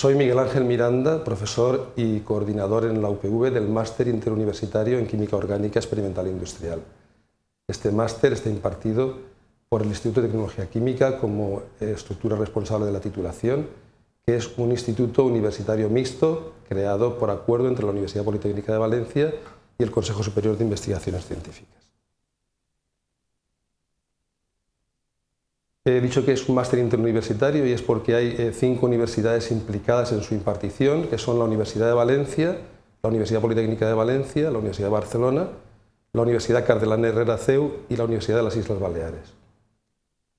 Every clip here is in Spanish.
Soy Miguel Ángel Miranda, profesor y coordinador en la UPV del Máster Interuniversitario en Química Orgánica Experimental e Industrial. Este máster está impartido por el Instituto de Tecnología Química como estructura responsable de la titulación, que es un instituto universitario mixto creado por acuerdo entre la Universidad Politécnica de Valencia y el Consejo Superior de Investigaciones Científicas. He dicho que es un máster interuniversitario y es porque hay eh, cinco universidades implicadas en su impartición, que son la Universidad de Valencia, la Universidad Politécnica de Valencia, la Universidad de Barcelona, la Universidad Cardelana Herrera CEU y la Universidad de las Islas Baleares.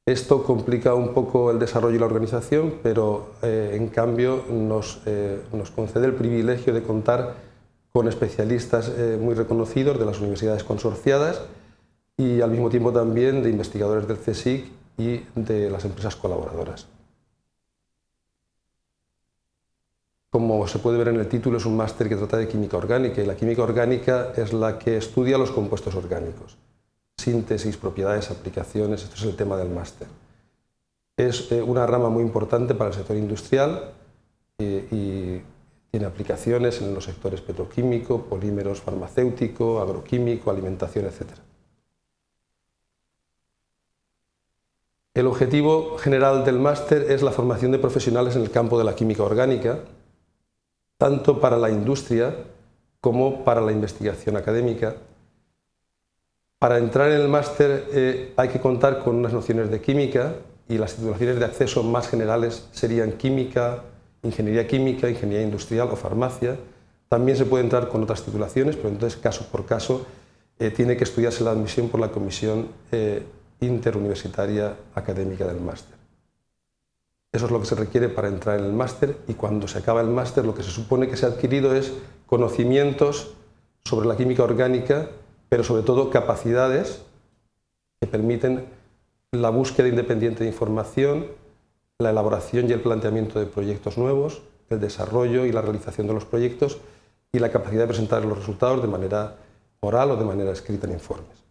Esto complica un poco el desarrollo y la organización, pero eh, en cambio eh, nos, concede el privilegio de contar con especialistas muy reconocidos de las universidades consorciadas y al mismo tiempo también de investigadores del CSIC y de las empresas colaboradoras. Como se puede ver en el título, es un máster que trata de química orgánica y la química orgánica es la que estudia los compuestos orgánicos. Síntesis, propiedades, aplicaciones, esto es el tema del máster. Es eh, una rama muy importante para el sector industrial y, y tiene aplicaciones en los sectores petroquímico, polímeros, farmacéutico, agroquímico, alimentación, etc. El objetivo general del máster es la formación de profesionales en el campo de la química orgánica, tanto para la industria como para la investigación académica. Para entrar en el máster eh, hay que contar con unas nociones de química y las titulaciones de acceso más generales serían química, ingeniería química, ingeniería industrial o farmacia. También se puede entrar con otras titulaciones, pero entonces caso por caso eh, tiene que estudiarse la admisión por la comisión eh, interuniversitaria académica del máster. Eso es lo que se requiere para entrar en el máster y cuando se acaba el máster lo que se supone que se ha adquirido es conocimientos sobre la química orgánica, pero sobre todo capacidades que permiten la búsqueda independiente de información, la elaboración y el planteamiento de proyectos nuevos, el desarrollo y la realización de los proyectos y la capacidad de presentar los resultados de manera oral o de manera escrita en informes.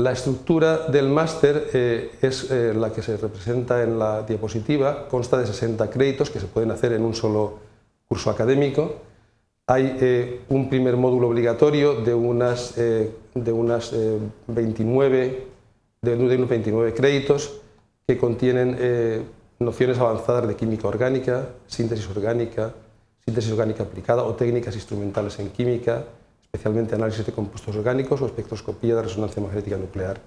La estructura del máster eh, es eh, la que se representa en la diapositiva, consta de 60 créditos que se pueden hacer en un solo curso académico. Hay eh, un primer módulo obligatorio de unas, de unas 29, de unos 29 créditos que contienen nociones avanzadas de química orgánica, síntesis orgánica, síntesis orgánica aplicada o técnicas instrumentales en química, especialmente análisis de compuestos orgánicos o espectroscopía de resonancia magnética nuclear.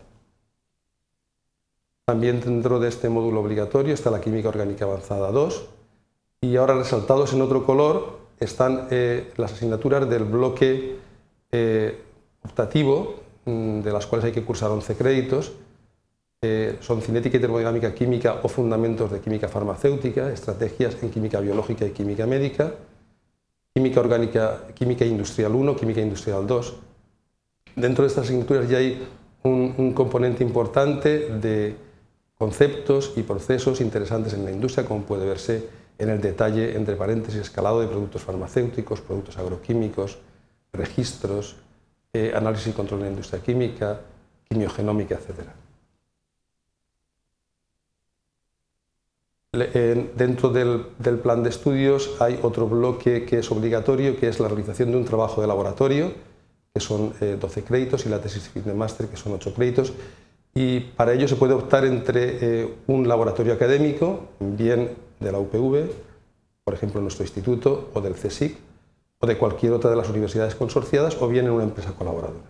También dentro de este módulo obligatorio está la química orgánica avanzada 2 y ahora resaltados en otro color están eh, las asignaturas del bloque eh, optativo, mm, de las cuales hay que cursar 11 créditos. Eh, son cinética y termodinámica química o fundamentos de química farmacéutica, estrategias en química biológica y química médica, Química Orgánica, Química Industrial 1, Química Industrial 2. Dentro de estas asignaturas ya hay un, componente importante de conceptos y procesos interesantes en la industria, como puede verse en el detalle, entre paréntesis, escalado de productos farmacéuticos, productos agroquímicos, registros, eh, análisis y control de la industria química, quimiogenómica, etc. Dentro del, plan de estudios hay otro bloque que es obligatorio, que es la realización de un trabajo de laboratorio, que son 12 eh, créditos, y la tesis de máster, que son 8 créditos. Y para ello se puede optar entre eh, un laboratorio académico, bien de la UPV, por ejemplo nuestro instituto, o del CSIC, o de cualquier otra de las universidades consorciadas, o bien en una empresa colaboradora.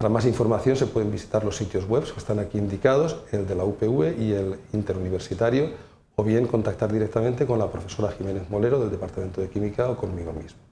Para más información se pueden visitar los sitios web que están aquí indicados, el de la UPV y el interuniversitario, o bien contactar directamente con la profesora Jiménez Molero del Departamento de Química o conmigo mismo.